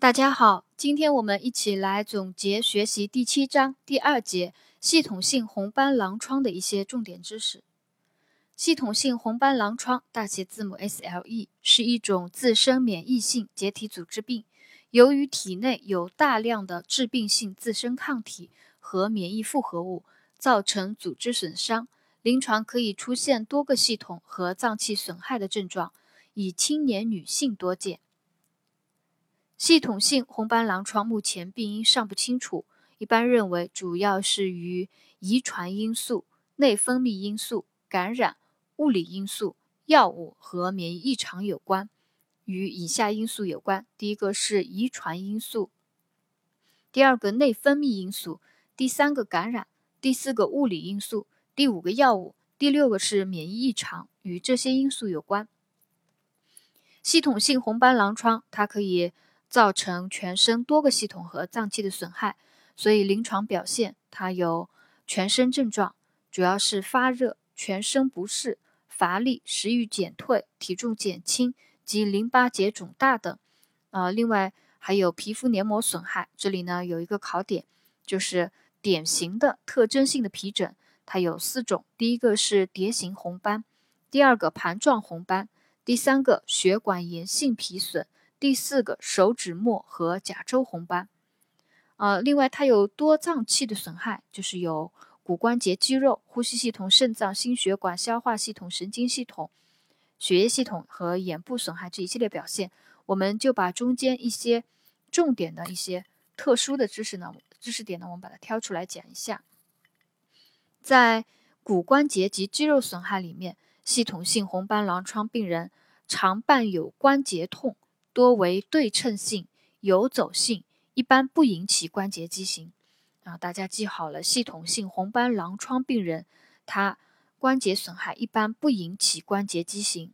大家好，今天我们一起来总结学习第七章第二节系统性红斑狼疮的一些重点知识。系统性红斑狼疮（大写字母 SLE） 是一种自身免疫性结缔组织病，由于体内有大量的致病性自身抗体和免疫复合物，造成组织损伤。临床可以出现多个系统和脏器损害的症状，以青年女性多见。系统性红斑狼疮目前病因尚不清楚，一般认为主要是与遗传因素、内分泌因素、感染、物理因素、药物和免疫异常有关。与以下因素有关：第一个是遗传因素，第二个内分泌因素，第三个感染，第四个物理因素，第五个药物，第六个是免疫异常，与这些因素有关。系统性红斑狼疮，它可以。造成全身多个系统和脏器的损害，所以临床表现它有全身症状，主要是发热、全身不适、乏力、食欲减退、体重减轻及淋巴结肿大等。呃，另外还有皮肤黏膜损害。这里呢有一个考点，就是典型的特征性的皮疹，它有四种：第一个是蝶形红斑，第二个盘状红斑，第三个血管炎性皮损。第四个手指末和甲周红斑，呃，另外它有多脏器的损害，就是有骨关节、肌肉、呼吸系统、肾脏、心血管、消化系统、神经系统、血液系统和眼部损害这一系列表现，我们就把中间一些重点的一些特殊的知识呢，知识点呢，我们把它挑出来讲一下。在骨关节及肌肉损害里面，系统性红斑狼疮病人常伴有关节痛。多为对称性、游走性，一般不引起关节畸形。啊，大家记好了，系统性红斑狼疮病人，他关节损害一般不引起关节畸形。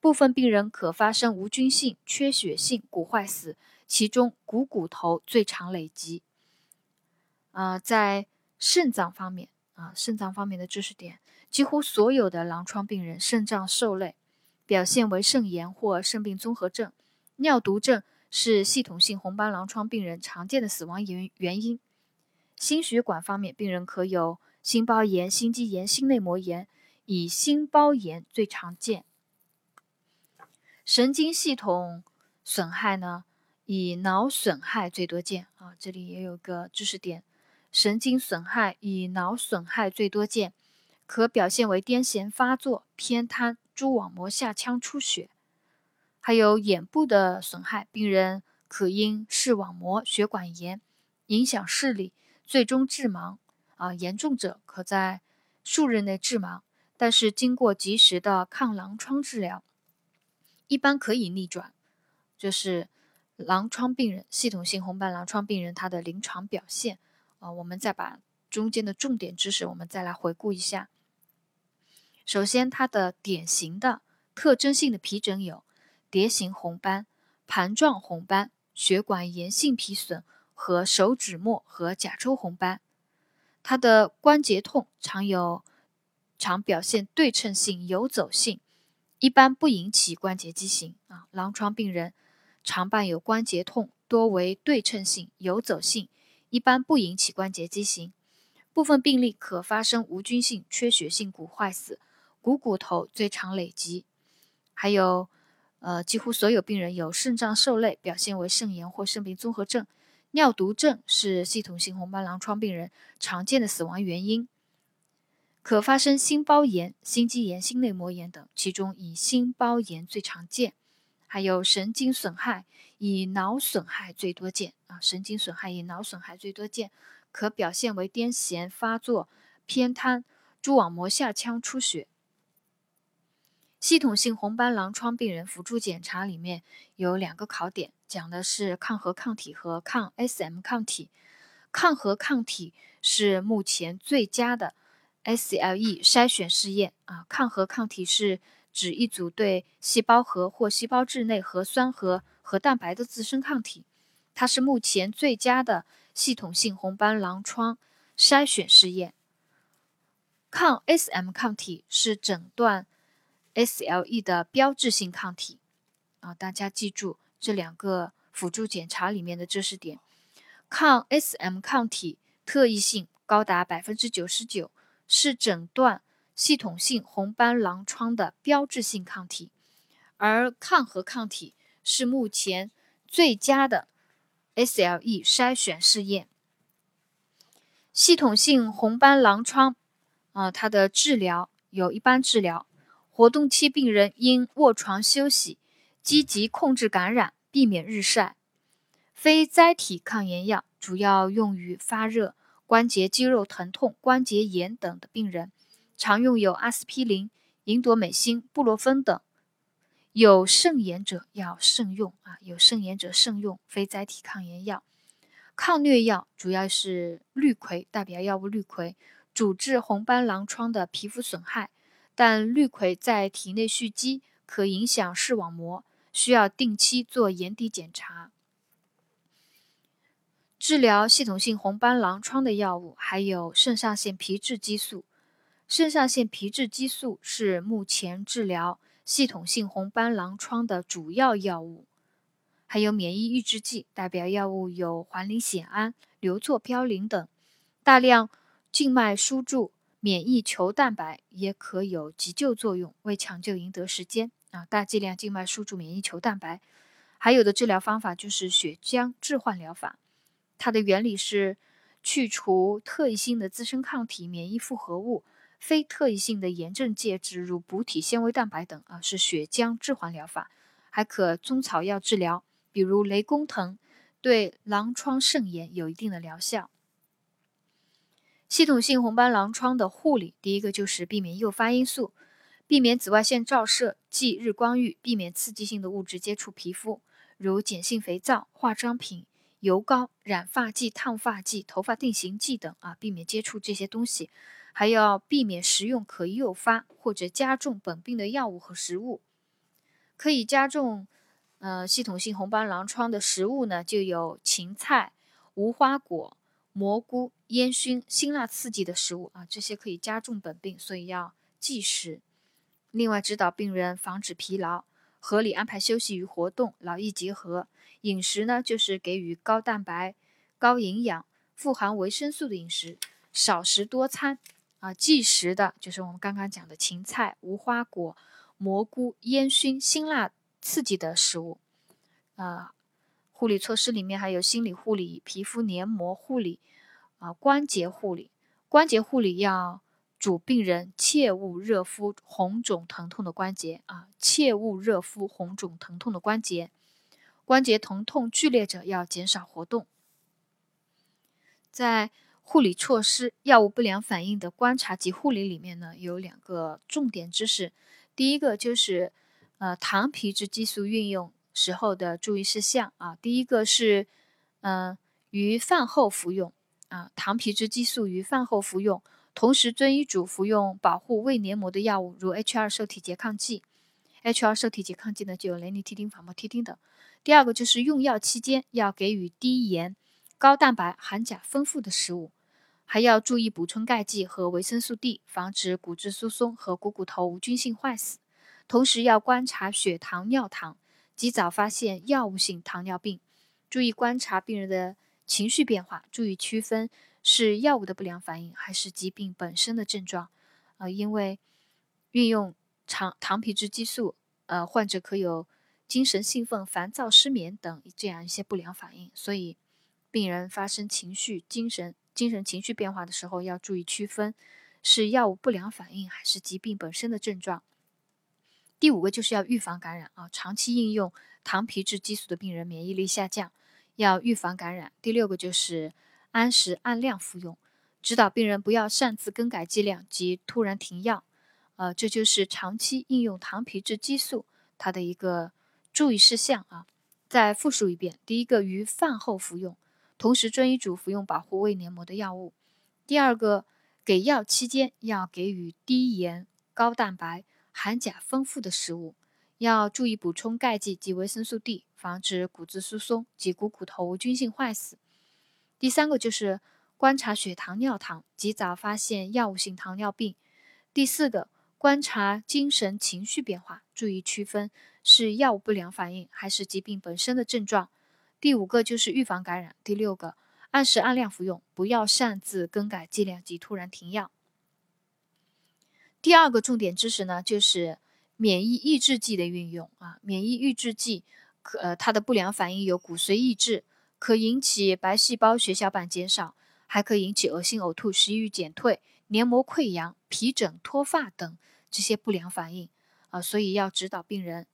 部分病人可发生无菌性、缺血性骨坏死，其中股骨头最常累积。啊，在肾脏方面，啊，肾脏方面的知识点，几乎所有的狼疮病人肾脏受累，表现为肾炎或肾病综合症。尿毒症是系统性红斑狼疮病人常见的死亡原原因。心血管方面，病人可有心包炎、心肌炎、心内膜炎，以心包炎最常见。神经系统损害呢，以脑损害最多见啊。这里也有个知识点：神经损害以脑损害最多见，可表现为癫痫发作、偏瘫、蛛网膜下腔出血。还有眼部的损害，病人可因视网膜血管炎影响视力，最终致盲。啊，严重者可在数日内致盲，但是经过及时的抗狼疮治疗，一般可以逆转。这是狼疮病人，系统性红斑狼疮病人他的临床表现。啊，我们再把中间的重点知识，我们再来回顾一下。首先，它的典型的特征性的皮疹有。蝶形红斑、盘状红斑、血管炎性皮损和手指末和甲周红斑。它的关节痛常有，常表现对称性、游走性，一般不引起关节畸形。啊，狼疮病人常伴有关节痛，多为对称性、游走性，一般不引起关节畸形。部分病例可发生无菌性、缺血性骨坏死，股骨头最常累积，还有。呃，几乎所有病人有肾脏受累，表现为肾炎或肾病综合症。尿毒症是系统性红斑狼疮病人常见的死亡原因，可发生心包炎、心肌炎、心内膜炎等，其中以心包炎最常见。还有神经损害，以脑损害最多见啊，神经损害以脑损害最多见，可表现为癫痫发作、偏瘫、蛛网膜下腔出血。系统性红斑狼疮病人辅助检查里面有两个考点，讲的是抗核抗体和抗 SM 抗体。抗核抗体是目前最佳的 SLE 筛选试验啊。抗核抗体是指一组对细胞核或细胞质内核酸和核蛋白的自身抗体，它是目前最佳的系统性红斑狼疮筛选试验。抗 SM 抗体是诊断。SLE 的标志性抗体啊，大家记住这两个辅助检查里面的知识点。抗 SM 抗体特异性高达百分之九十九，是诊断系统性红斑狼疮的标志性抗体，而抗核抗体是目前最佳的 SLE 筛选试验。系统性红斑狼疮，啊，它的治疗有一般治疗，活动期病人应卧床休息，积极控制感染，避免日晒。非甾体抗炎药主要用于发热、关节肌肉疼痛、关节炎等的病人，常用有阿司匹林、吲哚美辛、布洛芬等。有肾炎者要慎用啊，有肾炎者慎用非甾体抗炎药。抗疟药主要是氯喹，代表药物氯喹，主治红斑狼疮的皮肤损害，但氯喹在体内蓄积，可影响视网膜，需要定期做眼底检查。治疗系统性红斑狼疮的药物还有肾上腺皮质激素，肾上腺皮质激素是目前治疗系统性红斑狼疮的主要药物。还有免疫抑制剂，代表药物有环磷酰胺、硫唑嘌呤等。大量静脉输注免疫球蛋白也可有急救作用，为抢救赢得时间啊！大剂量静脉输注免疫球蛋白。还有的治疗方法就是血浆置换疗法，它的原理是去除特异性的自身抗体、免疫复合物，非特异性的炎症介质如补体纤维蛋白等啊，是血浆置换疗法。还可中草药治疗。比如雷公藤对狼疮肾炎有一定的疗效。系统性红斑狼疮的护理，第一个就是避免诱发因素，避免紫外线照射、忌日光浴，避免刺激性的物质接触皮肤，如碱性肥皂、化妆品、油膏、染发剂、烫发剂、头发定型剂等啊，避免接触这些东西。还要避免食用可诱发或者加重本病的药物和食物，可以加重。呃，系统性红斑狼疮的食物呢，就有芹菜、无花果、蘑菇、烟熏、辛辣刺激的食物啊，这些可以加重本病，所以要忌食。另外，指导病人防止疲劳，合理安排休息与活动，劳逸结合。饮食呢，就是给予高蛋白、高营养、富含维生素的饮食，少食多餐啊。忌食的就是我们刚刚讲的芹菜、无花果、蘑菇、烟熏、辛辣。刺激的食物，啊，护理措施里面还有心理护理、皮肤黏膜护理，啊，关节护理。关节护理要主病人切勿热敷红肿疼痛的关节啊，切勿热敷红肿疼痛的关节。关节疼痛剧烈者要减少活动。在护理措施、药物不良反应的观察及护理里面呢，有两个重点知识。第一个就是。呃，糖皮质激素运用时候的注意事项啊，第一个是，嗯，于饭后服用啊，糖皮质激素于饭后服用，同时遵医嘱服用保护胃黏膜的药物，如 H2 受体拮抗剂。H2 受体拮抗剂呢，就有雷尼替丁、法莫替丁等。第二个就是用药期间要给予低盐、高蛋白、含钾丰富的食物，还要注意补充钙剂和维生素 D，防止骨质疏松和股骨头无菌性坏死。同时要观察血糖、尿糖，及早发现药物性糖尿病。注意观察病人的情绪变化，注意区分是药物的不良反应还是疾病本身的症状。呃，因为运用糖糖皮质激素，呃，患者可有精神兴奋、烦躁、失眠等这样一些不良反应。所以，病人发生情绪、精神、精神情绪变化的时候，要注意区分是药物不良反应还是疾病本身的症状。第五个就是要预防感染啊，长期应用糖皮质激素的病人免疫力下降，要预防感染。第六个就是按时按量服用，指导病人不要擅自更改剂量及突然停药。呃，这就是长期应用糖皮质激素它的一个注意事项啊。再复述一遍：第一个，于饭后服用，同时遵医嘱服用保护胃黏膜的药物；第二个，给药期间要给予低盐、高蛋白。含钾丰富的食物，要注意补充钙剂及维生素 D，防止骨质疏松及股骨头无菌性坏死。第三个就是观察血糖、尿糖，及早发现药物性糖尿病。第四个，观察精神情绪变化，注意区分是药物不良反应还是疾病本身的症状。第五个就是预防感染。第六个，按时按量服用，不要擅自更改剂量及突然停药。第二个重点知识呢，就是免疫抑制剂的运用啊。免疫抑制剂可呃它的不良反应有骨髓抑制，可引起白细胞血小板减少，还可引起恶心呕吐、食欲减退、黏膜溃疡、皮疹、脱发等这些不良反应啊。所以要指导病人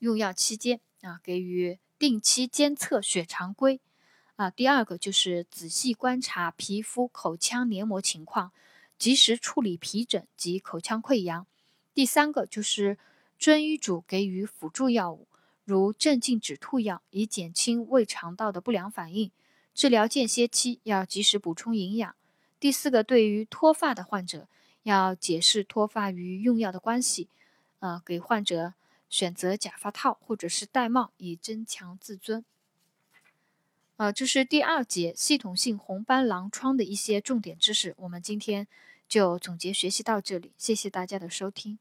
用药期间啊，给予定期监测血常规啊。第二个就是仔细观察皮肤、口腔黏膜情况。及时处理皮疹及口腔溃疡。第三个就是遵医嘱给予辅助药物，如镇静止吐药，以减轻胃肠道的不良反应。治疗间歇期要及时补充营养。第四个，对于脱发的患者，要解释脱发与用药的关系，呃，给患者选择假发套或者是戴帽，以增强自尊。呃，这是第二节系统性红斑狼疮的一些重点知识，我们今天就总结学习到这里，谢谢大家的收听。